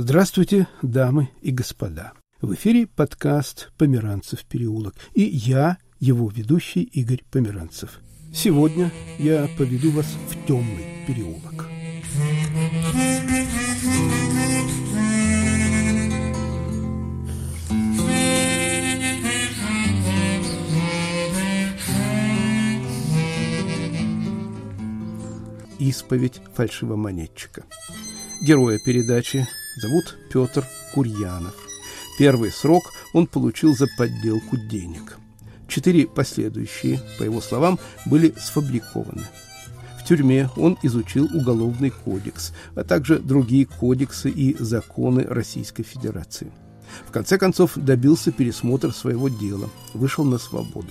Здравствуйте, дамы и господа. В эфире подкаст «Померанцев переулок» и я, его ведущий Игорь Померанцев. Сегодня я поведу вас в темный переулок. Исповедь фальшивомонетчика. Героя передачи зовут Петр Курьянов. Первый срок он получил за подделку денег. Четыре последующие, по его словам, были сфабрикованы. В тюрьме он изучил Уголовный кодекс, а также другие кодексы и законы Российской Федерации. В конце концов добился пересмотра своего дела, вышел на свободу.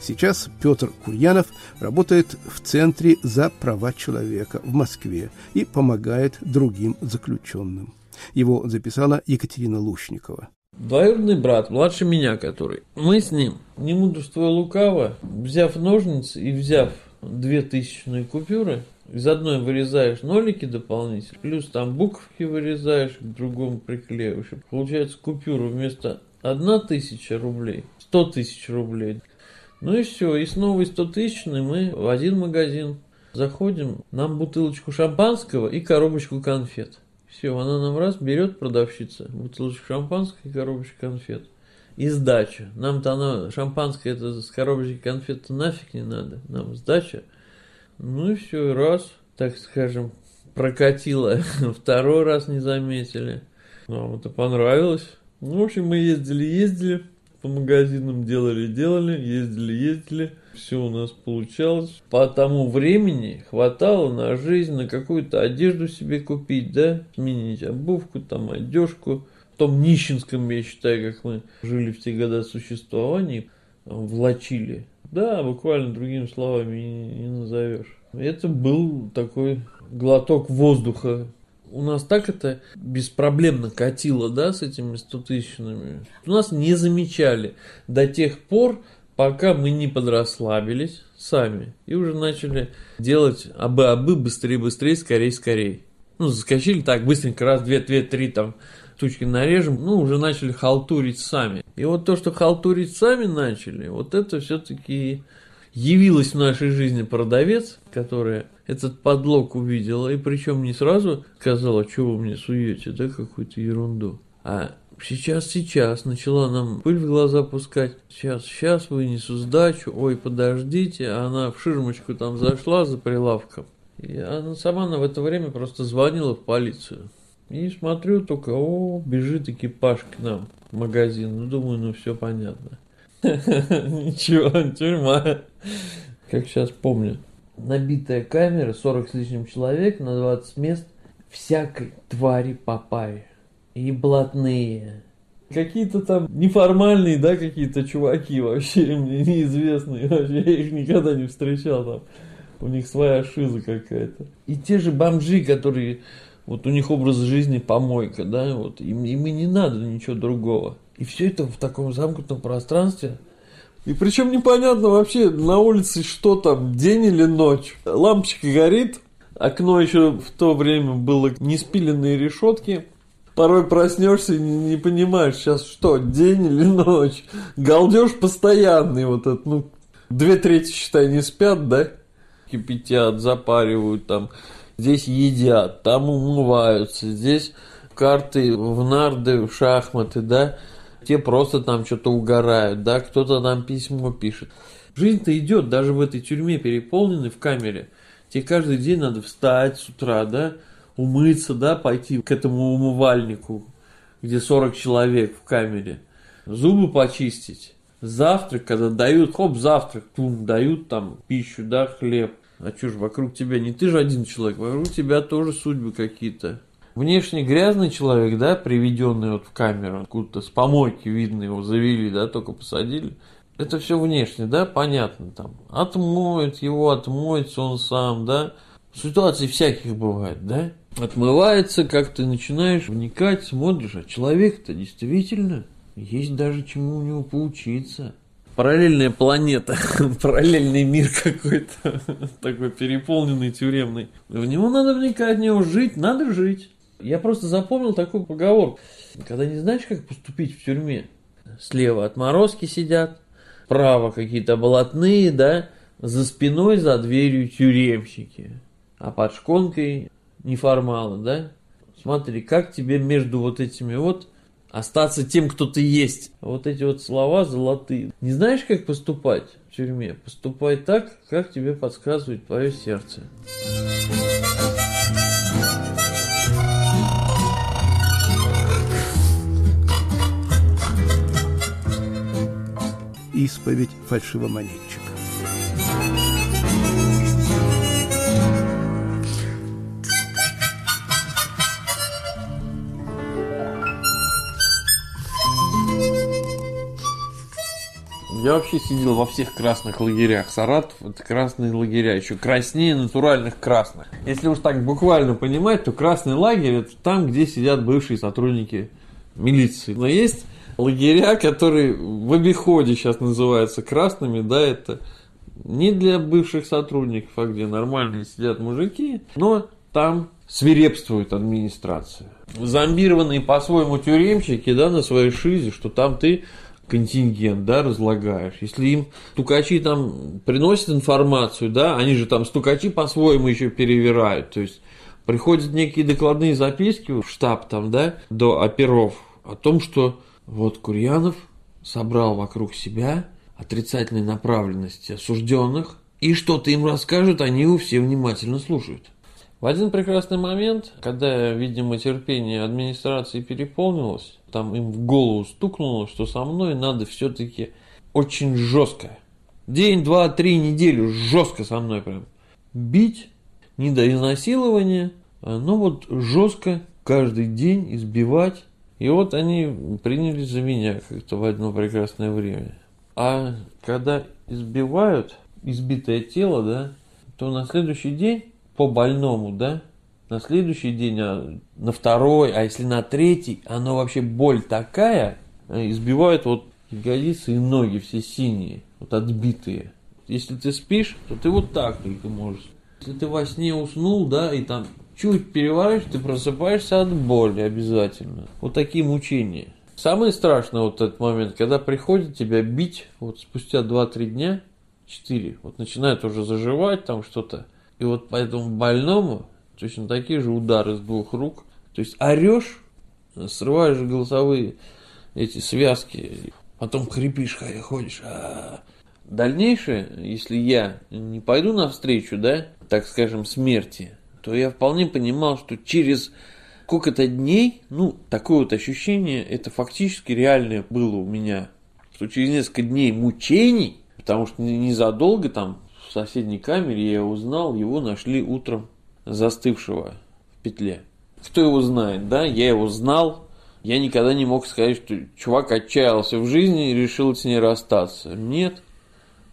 Сейчас Петр Курьянов работает в Центре за права человека в Москве и помогает другим заключенным. Его записала Екатерина Лушникова. Двоюродный брат, младше меня который. Мы с ним, не мудрство лукаво, взяв ножницы и взяв две тысячные купюры, из одной вырезаешь нолики дополнительно, плюс там буковки вырезаешь, к другому приклеиваешь. Получается купюру вместо одна тысяча рублей, сто тысяч рублей. Ну и все, и снова из 100 тысячный мы в один магазин заходим, нам бутылочку шампанского и коробочку конфет. Все, она нам раз берет продавщица, бутылочку шампанского и коробочку конфет. И сдача. Нам-то она, шампанское это с коробочкой конфет нафиг не надо. Нам сдача. Ну и все, раз, так скажем, прокатило. Второй раз не заметили. Нам это понравилось. Ну, в общем, мы ездили-ездили по магазинам делали-делали, ездили-ездили, все у нас получалось. По тому времени хватало на жизнь, на какую-то одежду себе купить, да, сменить обувку, там, одежку. В том нищенском, я считаю, как мы жили в те годы существования, влачили. Да, буквально другими словами не назовешь. Это был такой глоток воздуха у нас так это беспроблемно катило, да, с этими стотысячными. У нас не замечали до тех пор, пока мы не подрасслабились сами и уже начали делать абы-абы быстрее-быстрее, скорее-скорее. Ну, заскочили так быстренько, раз, две, две, три там штучки нарежем, ну, уже начали халтурить сами. И вот то, что халтурить сами начали, вот это все-таки явилась в нашей жизни продавец, которая этот подлог увидела, и причем не сразу сказала, что вы мне суете, да, какую-то ерунду, а сейчас, сейчас начала нам пыль в глаза пускать, сейчас, сейчас вынесу сдачу, ой, подождите, она в ширмочку там зашла за прилавком, и она сама она в это время просто звонила в полицию. И смотрю только, о, бежит экипаж к нам в магазин. Ну, думаю, ну все понятно. Ничего, тюрьма. Как сейчас помню. Набитая камера, 40 с лишним человек на 20 мест. Всякой твари попали. И блатные. Какие-то там неформальные, да, какие-то чуваки вообще мне неизвестные. Вообще я их никогда не встречал там. У них своя шиза какая-то. И те же бомжи, которые вот у них образ жизни помойка, да, вот им, им и не надо ничего другого. И все это в таком замкнутом пространстве. И причем непонятно вообще на улице что там, день или ночь. Лампочка горит, окно еще в то время было не спиленные решетки. Порой проснешься и не, не понимаешь, сейчас что, день или ночь. Галдеж постоянный вот этот, ну, две трети, считай, не спят, да? Кипятят, запаривают там. Здесь едят, там умываются, здесь карты в нарды, в шахматы, да? те просто там что-то угорают, да, кто-то нам письмо пишет. Жизнь-то идет, даже в этой тюрьме переполненной в камере. Тебе каждый день надо встать с утра, да, умыться, да, пойти к этому умывальнику, где 40 человек в камере, зубы почистить, завтрак, когда дают, хоп, завтрак, пум, дают там пищу, да, хлеб. А что ж, вокруг тебя не ты же один человек, вокруг тебя тоже судьбы какие-то. Внешне грязный человек, да, приведенный вот в камеру, откуда-то с помойки видно его завели, да, только посадили. Это все внешне, да, понятно там. Отмоют его, отмоется он сам, да. Ситуаций всяких бывает, да. Отмывается, как ты начинаешь вникать, смотришь, а человек-то действительно есть даже чему у него поучиться. Параллельная планета, параллельный мир какой-то, такой переполненный, тюремный. В него надо вникать, в него жить, надо жить. Я просто запомнил такую поговорку. Когда не знаешь, как поступить в тюрьме, слева отморозки сидят, справа какие-то блатные, да, за спиной, за дверью тюремщики, а под шконкой неформалы, да. Смотри, как тебе между вот этими вот остаться тем, кто ты есть. Вот эти вот слова золотые. Не знаешь, как поступать в тюрьме? Поступай так, как тебе подсказывает твое сердце. Исповедь фальшивомонетчика. Я вообще сидел во всех красных лагерях. Саратов это красные лагеря, еще краснее натуральных красных. Если уж так буквально понимать, то красный лагерь это там, где сидят бывшие сотрудники милиции. Но есть лагеря, которые в обиходе сейчас называются красными, да, это не для бывших сотрудников, а где нормальные сидят мужики, но там свирепствует администрация. Зомбированные по-своему тюремщики, да, на своей шизе, что там ты контингент, да, разлагаешь. Если им стукачи там приносят информацию, да, они же там стукачи по-своему еще перевирают, то есть приходят некие докладные записки в штаб там, да, до оперов о том, что вот Курьянов собрал вокруг себя отрицательной направленности осужденных, и что-то им расскажут, они все внимательно слушают. В один прекрасный момент, когда, видимо, терпение администрации переполнилось, там им в голову стукнуло, что со мной надо все-таки очень жестко. День, два, три, неделю жестко со мной прям. Бить, не до изнасилования, но вот жестко каждый день избивать. И вот они принялись за меня как-то в одно прекрасное время. А когда избивают избитое тело, да, то на следующий день по больному, да, на следующий день, а на второй, а если на третий, оно вообще боль такая, э, избивают вот ягодицы и ноги все синие, вот отбитые. Если ты спишь, то ты вот так только можешь. Если ты во сне уснул, да, и там чуть переворачиваешь, ты просыпаешься от боли обязательно. Вот такие мучения. Самое страшное вот этот момент, когда приходит тебя бить, вот спустя 2-3 дня, 4, вот начинает уже заживать там что-то, и вот по этому больному точно такие же удары с двух рук. То есть орешь, срываешь голосовые эти связки, потом хрипишь, ходишь. А-а-а. Дальнейшее, если я не пойду навстречу, да, так скажем, смерти, то я вполне понимал, что через сколько-то дней, ну, такое вот ощущение, это фактически реальное было у меня, что через несколько дней мучений, потому что незадолго там в соседней камере я узнал, его нашли утром застывшего в петле. Кто его знает, да? Я его знал. Я никогда не мог сказать, что чувак отчаялся в жизни и решил с ней расстаться. Нет.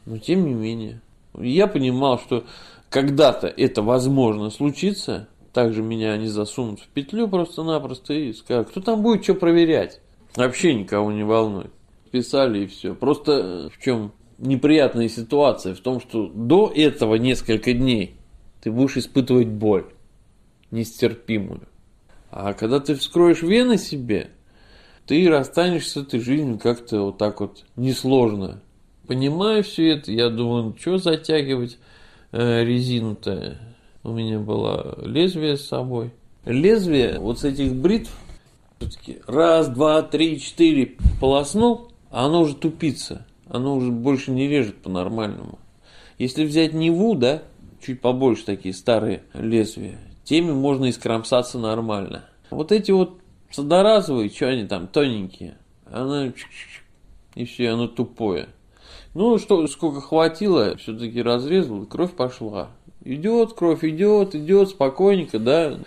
Но тем не менее. Я понимал, что когда-то это возможно случится. Также меня они засунут в петлю просто-напросто и скажут, кто там будет что проверять. Вообще никого не волнует. Писали и все. Просто в чем неприятная ситуация в том, что до этого несколько дней ты будешь испытывать боль нестерпимую. А когда ты вскроешь вены себе, ты расстанешься с этой жизнью как-то вот так вот несложно. Понимаю все это, я думаю, ну что затягивать э, резину-то. У меня было лезвие с собой. Лезвие вот с этих бритв, все-таки раз, два, три, четыре полоснул, а оно уже тупится оно уже больше не режет по-нормальному. Если взять Неву, да, чуть побольше такие старые лезвия, теми можно искромсаться нормально. Вот эти вот садоразовые, что они там, тоненькие, оно и все, оно тупое. Ну, что, сколько хватило, все-таки разрезал, кровь пошла. Идет, кровь идет, идет, спокойненько, да.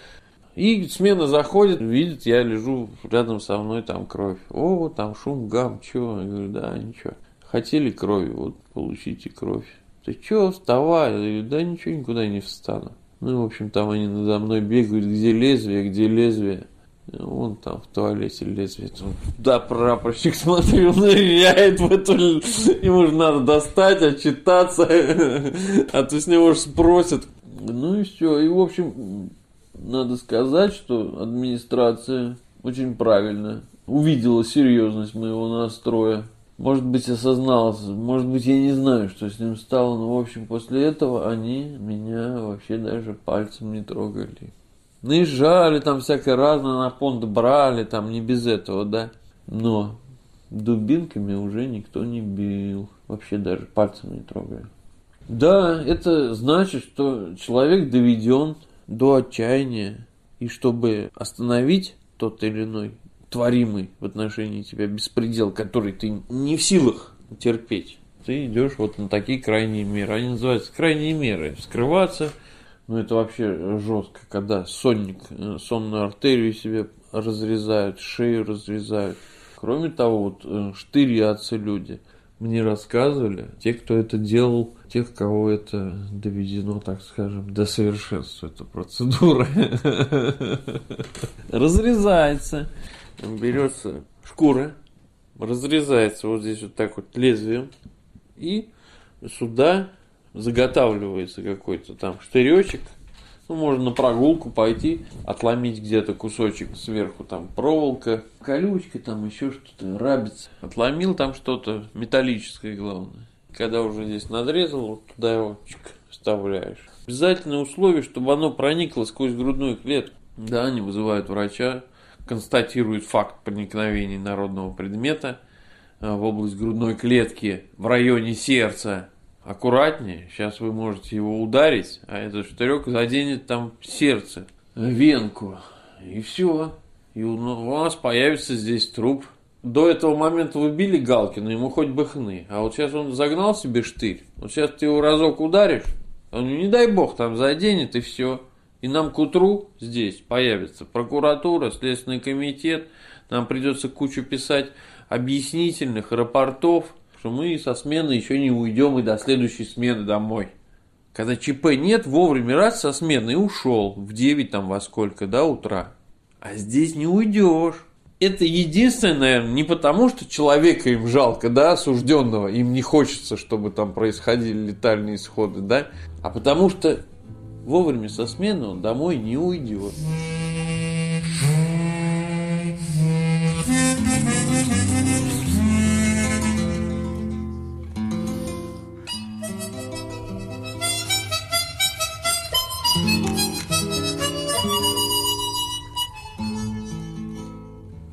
И смена заходит, видит, я лежу рядом со мной, там кровь. О, там шум, гам, чего? Я говорю, да, ничего. Хотели крови, вот получите кровь. Ты чё, вставай? Я говорю, да ничего, никуда не встану. Ну, в общем, там они надо мной бегают, где лезвие, где лезвие. Вон там в туалете лезвие. Да, прапорщик, смотрю, ныряет в эту... Ему же надо достать, отчитаться. А то с него же спросят. Ну и все. И, в общем, надо сказать, что администрация очень правильно увидела серьезность моего настроя. Может быть, осознался, может быть, я не знаю, что с ним стало, но, в общем, после этого они меня вообще даже пальцем не трогали. Наезжали там всякое разное, на понт брали, там не без этого, да. Но дубинками уже никто не бил, вообще даже пальцем не трогали. Да, это значит, что человек доведен до отчаяния, и чтобы остановить тот или иной творимый в отношении тебя беспредел, который ты не в силах терпеть, ты идешь вот на такие крайние меры. Они называются крайние меры. Скрываться, ну это вообще жестко, когда сонник, э, сонную артерию себе разрезают, шею разрезают. Кроме того, вот э, штырятся люди. Мне рассказывали, те, кто это делал, тех, кого это доведено, так скажем, до совершенства, эта процедура. Разрезается, берется шкура, разрезается вот здесь вот так вот лезвием, и сюда заготавливается какой-то там штыречек, ну, можно на прогулку пойти, отломить где-то кусочек сверху, там проволока, колючка, там еще что-то, рабица. Отломил там что-то металлическое, главное. Когда уже здесь надрезал, вот туда его чик, вставляешь. Обязательное условие, чтобы оно проникло сквозь грудную клетку. Да, они вызывают врача, констатируют факт проникновения народного предмета э, в область грудной клетки в районе сердца аккуратнее. Сейчас вы можете его ударить, а этот штырек заденет там сердце, венку. И все. И у вас появится здесь труп. До этого момента вы били Галкина, ему хоть бы хны. А вот сейчас он загнал себе штырь. Вот сейчас ты его разок ударишь, он, не дай бог, там заденет и все. И нам к утру здесь появится прокуратура, Следственный комитет. Нам придется кучу писать объяснительных рапортов, что мы со смены еще не уйдем и до следующей смены домой. Когда ЧП нет, вовремя раз со смены ушел в 9 там во сколько, до утра. А здесь не уйдешь. Это единственное, наверное, не потому, что человека им жалко, да, осужденного, им не хочется, чтобы там происходили летальные исходы, да, а потому что вовремя со смены он домой не уйдет.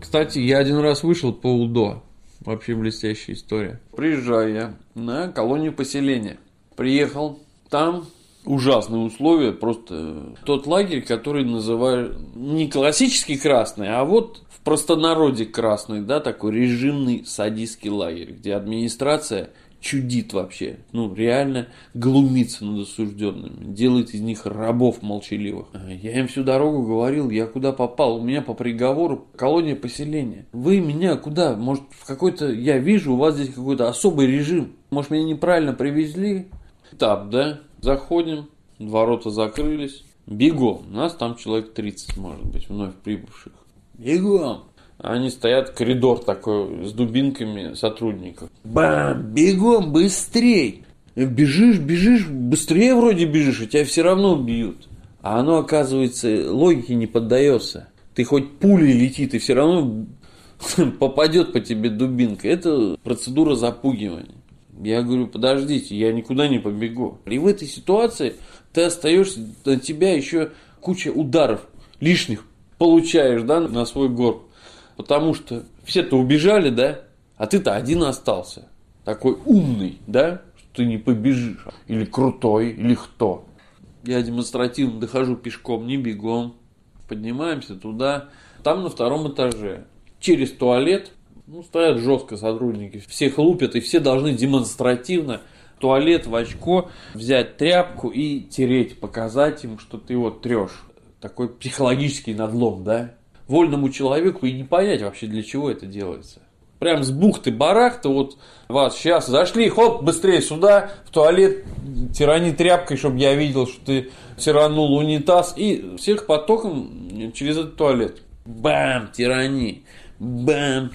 Кстати, я один раз вышел по УДО. Вообще блестящая история. Приезжаю я на колонию поселения. Приехал, там ужасные условия, просто тот лагерь, который называют не классический красный, а вот в простонародье красный, да, такой режимный садистский лагерь, где администрация – чудит вообще. Ну, реально глумится над осужденными. Делает из них рабов молчаливых. Я им всю дорогу говорил, я куда попал. У меня по приговору колония поселения. Вы меня куда? Может, в какой-то... Я вижу, у вас здесь какой-то особый режим. Может, меня неправильно привезли? Этап, да? Заходим, ворота закрылись. Бегом. Нас там человек 30, может быть, вновь прибывших. Бегом. Они стоят, коридор такой с дубинками сотрудников. Бам! Бегом, быстрей! Бежишь, бежишь, быстрее вроде бежишь, и тебя все равно бьют. А оно, оказывается, логике не поддается. Ты хоть пулей летит, и все равно попадет по тебе дубинка. Это процедура запугивания. Я говорю, подождите, я никуда не побегу. И в этой ситуации ты остаешься, на тебя еще куча ударов лишних получаешь, да, на свой горб. Потому что все-то убежали, да? А ты-то один остался. Такой умный, да? Что ты не побежишь. Или крутой, или кто. Я демонстративно дохожу пешком, не бегом. Поднимаемся туда. Там на втором этаже. Через туалет. Ну, стоят жестко сотрудники. Всех лупят, и все должны демонстративно туалет в очко, взять тряпку и тереть, показать им, что ты вот трешь. Такой психологический надлом, да? вольному человеку и не понять вообще, для чего это делается. Прям с бухты-барахта, вот вас сейчас зашли, хоп, быстрее сюда, в туалет, тирани тряпкой, чтобы я видел, что ты тиранул унитаз, и всех потоком через этот туалет. Бам, тирани, бам.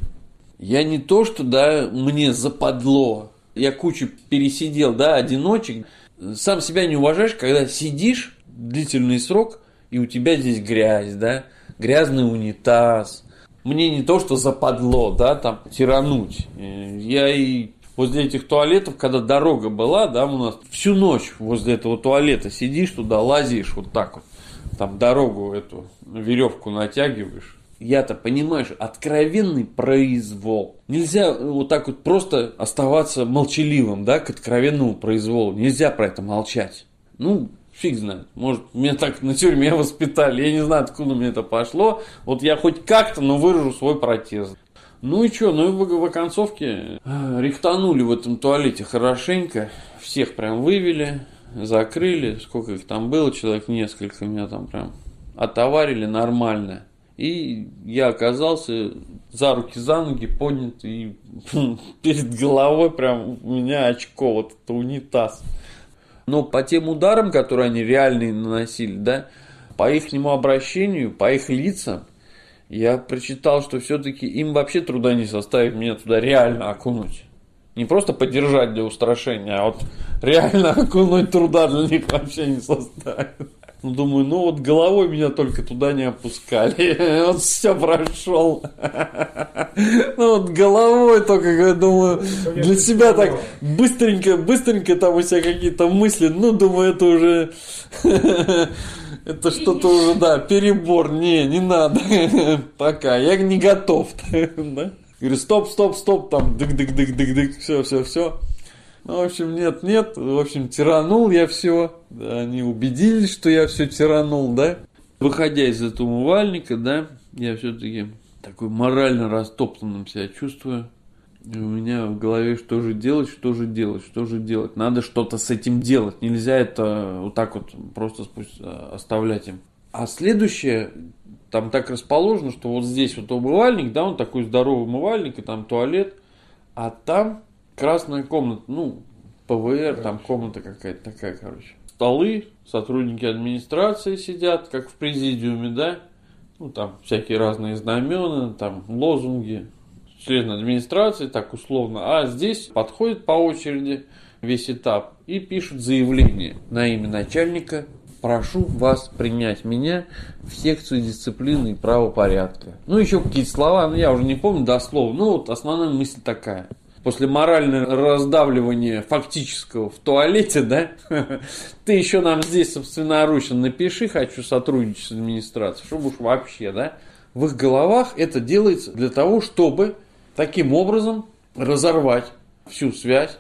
Я не то, что, да, мне западло, я кучу пересидел, да, одиночек. Сам себя не уважаешь, когда сидишь длительный срок и у тебя здесь грязь, да, грязный унитаз. Мне не то, что западло, да, там, тирануть. Я и возле этих туалетов, когда дорога была, да, у нас всю ночь возле этого туалета сидишь туда, лазишь вот так вот, там дорогу эту, веревку натягиваешь. Я-то, понимаешь, откровенный произвол. Нельзя вот так вот просто оставаться молчаливым, да, к откровенному произволу. Нельзя про это молчать. Ну, фиг знает. Может, меня так на тюрьме воспитали. Я не знаю, откуда мне это пошло. Вот я хоть как-то, но выражу свой протест. Ну и что, ну и в, в оконцовке э, рихтанули в этом туалете хорошенько. Всех прям вывели, закрыли. Сколько их там было, человек несколько. Меня там прям отоварили нормально. И я оказался за руки, за ноги поднят, и перед головой прям у меня очко, вот это унитаз. Но по тем ударам, которые они реальные наносили, да, по их обращению, по их лицам, я прочитал, что все-таки им вообще труда не составит меня туда реально окунуть. Не просто поддержать для устрашения, а вот реально окунуть труда для них вообще не составит. Ну, думаю, ну вот головой меня только туда не опускали. Вот все прошел. Ну вот головой только, я думаю, для себя так быстренько, быстренько там у себя какие-то мысли. Ну, думаю, это уже... Это что-то уже, да, перебор. Не, не надо. Пока. Я не готов. Говорю, стоп, стоп, стоп, там, дык-дык-дык-дык-дык, все, все, все. Ну, в общем, нет, нет, в общем, тиранул я все. Они убедились, что я все тиранул, да. Выходя из этого умывальника, да, я все-таки такой морально растоптанным себя чувствую. И у меня в голове, что же делать, что же делать, что же делать. Надо что-то с этим делать. Нельзя это вот так вот просто спусть оставлять им. А следующее, там так расположено, что вот здесь вот умывальник, да, он такой здоровый умывальник, и там туалет, а там красная комната, ну, ПВР, там комната какая-то такая, короче. Столы, сотрудники администрации сидят, как в президиуме, да, ну, там всякие разные знамена, там лозунги, члены администрации, так условно. А здесь подходит по очереди весь этап и пишут заявление на имя начальника. Прошу вас принять меня в секцию дисциплины и правопорядка. Ну, еще какие-то слова, ну, я уже не помню дословно. Ну, вот основная мысль такая после морального раздавливания фактического в туалете, да, ты еще нам здесь собственноручно напиши, хочу сотрудничать с администрацией, чтобы уж вообще, да, в их головах это делается для того, чтобы таким образом разорвать всю связь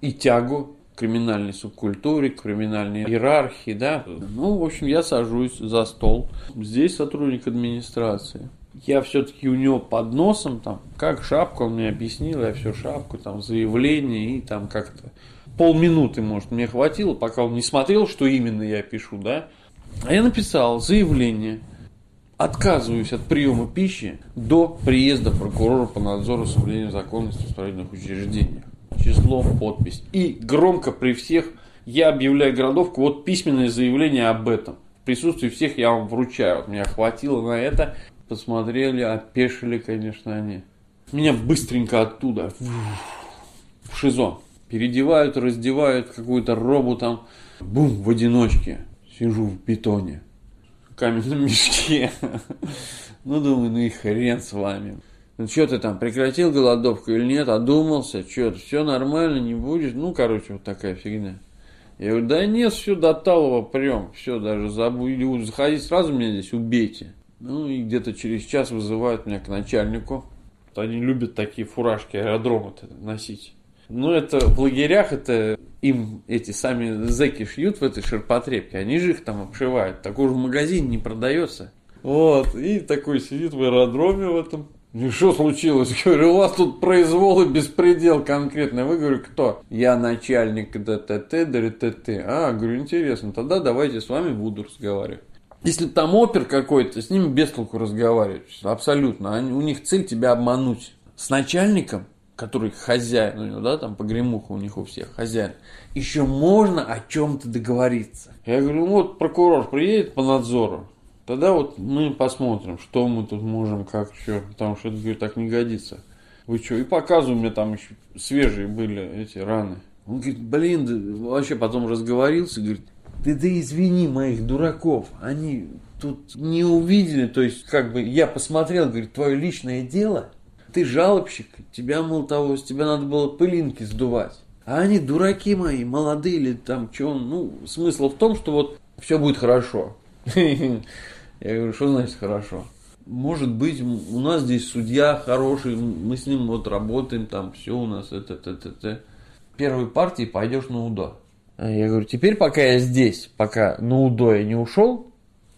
и тягу к криминальной субкультуре, к криминальной иерархии, да. Ну, в общем, я сажусь за стол. Здесь сотрудник администрации я все-таки у него под носом, там, как шапку, он мне объяснил, я все шапку, там, заявление и там как-то полминуты, может, мне хватило, пока он не смотрел, что именно я пишу, да. А я написал заявление, отказываюсь от приема пищи до приезда прокурора по надзору соблюдения законности в строительных учреждениях. Число, подпись. И громко при всех я объявляю городовку, вот письменное заявление об этом. В присутствии всех я вам вручаю. Вот меня хватило на это посмотрели, опешили, конечно, они. Меня быстренько оттуда, в ШИЗО. Передевают, раздевают какую-то робу там. Бум, в одиночке. Сижу в бетоне. В каменном мешке. Ну, думаю, ну и хрен с вами. Ну, что ты там, прекратил голодовку или нет? Одумался? Что, все нормально, не будешь? Ну, короче, вот такая фигня. Я говорю, да нет, все до талого прям, все, даже забыли, заходить сразу меня здесь убейте. Ну и где-то через час вызывают меня к начальнику. Они любят такие фуражки аэродрома носить. Ну, это в лагерях, это им эти сами зэки шьют в этой ширпотребке, они же их там обшивают. Такой же в магазине не продается. Вот, и такой сидит в аэродроме в этом. Ну, что случилось? Говорю, у вас тут произвол и беспредел конкретно. Вы, говорю, кто? Я начальник ДТТ, ДРТТ. А, говорю, интересно, тогда давайте с вами буду разговаривать. Если там опер какой-то, с ними без толку разговаривать. Абсолютно. Они, у них цель тебя обмануть. С начальником, который хозяин у него, да, там погремуха у них у всех, хозяин, еще можно о чем-то договориться. Я говорю, ну вот прокурор приедет по надзору, тогда вот мы посмотрим, что мы тут можем, как, что, потому что это, говорю, так не годится. Вы что? И показываю, мне там еще свежие были эти раны. Он говорит, блин, да, вообще потом разговорился, говорит, Ты да извини моих дураков, они тут не увидели, то есть как бы я посмотрел, говорит, твое личное дело, ты жалобщик, тебя, мол, того, с тебя надо было пылинки сдувать. А они дураки мои, молодые или там, что, ну, смысл в том, что вот все будет хорошо. Я говорю, что значит хорошо? Может быть, у нас здесь судья хороший, мы с ним вот работаем, там все у нас, это, это, это, это. Первой партии пойдешь на УДО. А я говорю, теперь пока я здесь, пока на УДО я не ушел,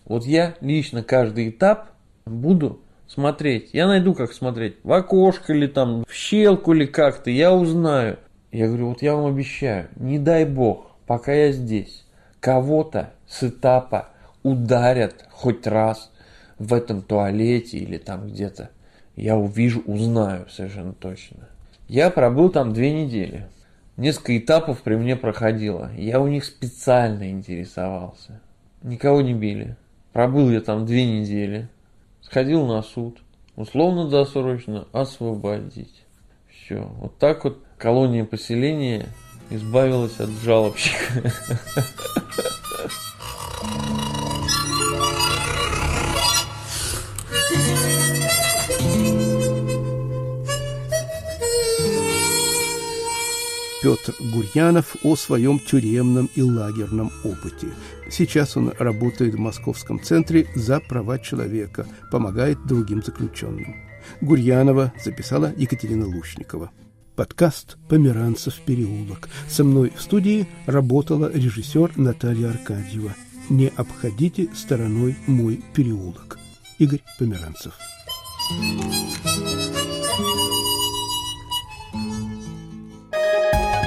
вот я лично каждый этап буду смотреть. Я найду, как смотреть. В окошко или там, в щелку или как-то. Я узнаю. Я говорю, вот я вам обещаю, не дай бог, пока я здесь, кого-то с этапа ударят хоть раз в этом туалете или там где-то. Я увижу, узнаю совершенно точно. Я пробыл там две недели. Несколько этапов при мне проходило. Я у них специально интересовался. Никого не били. Пробыл я там две недели. Сходил на суд. Условно-досрочно освободить. Все. Вот так вот колония поселения избавилась от жалобщика. Петр Гурьянов о своем тюремном и лагерном опыте. Сейчас он работает в Московском центре за права человека, помогает другим заключенным. Гурьянова записала Екатерина Лучникова. Подкаст «Померанцев переулок». Со мной в студии работала режиссер Наталья Аркадьева. Не обходите стороной мой переулок. Игорь Померанцев.